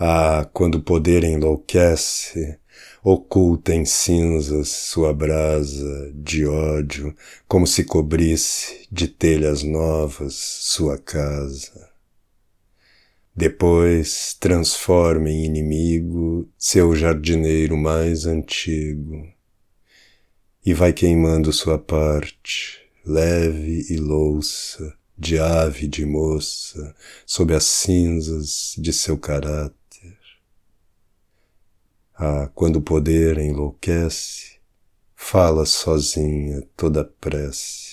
Ah, quando o poder enlouquece, oculta em cinzas sua brasa de ódio, como se cobrisse de telhas novas sua casa. Depois transforma em inimigo seu jardineiro mais antigo e vai queimando sua parte, leve e louça, de ave de moça, sob as cinzas de seu caráter ah, quando o poder enlouquece, fala sozinha toda prece.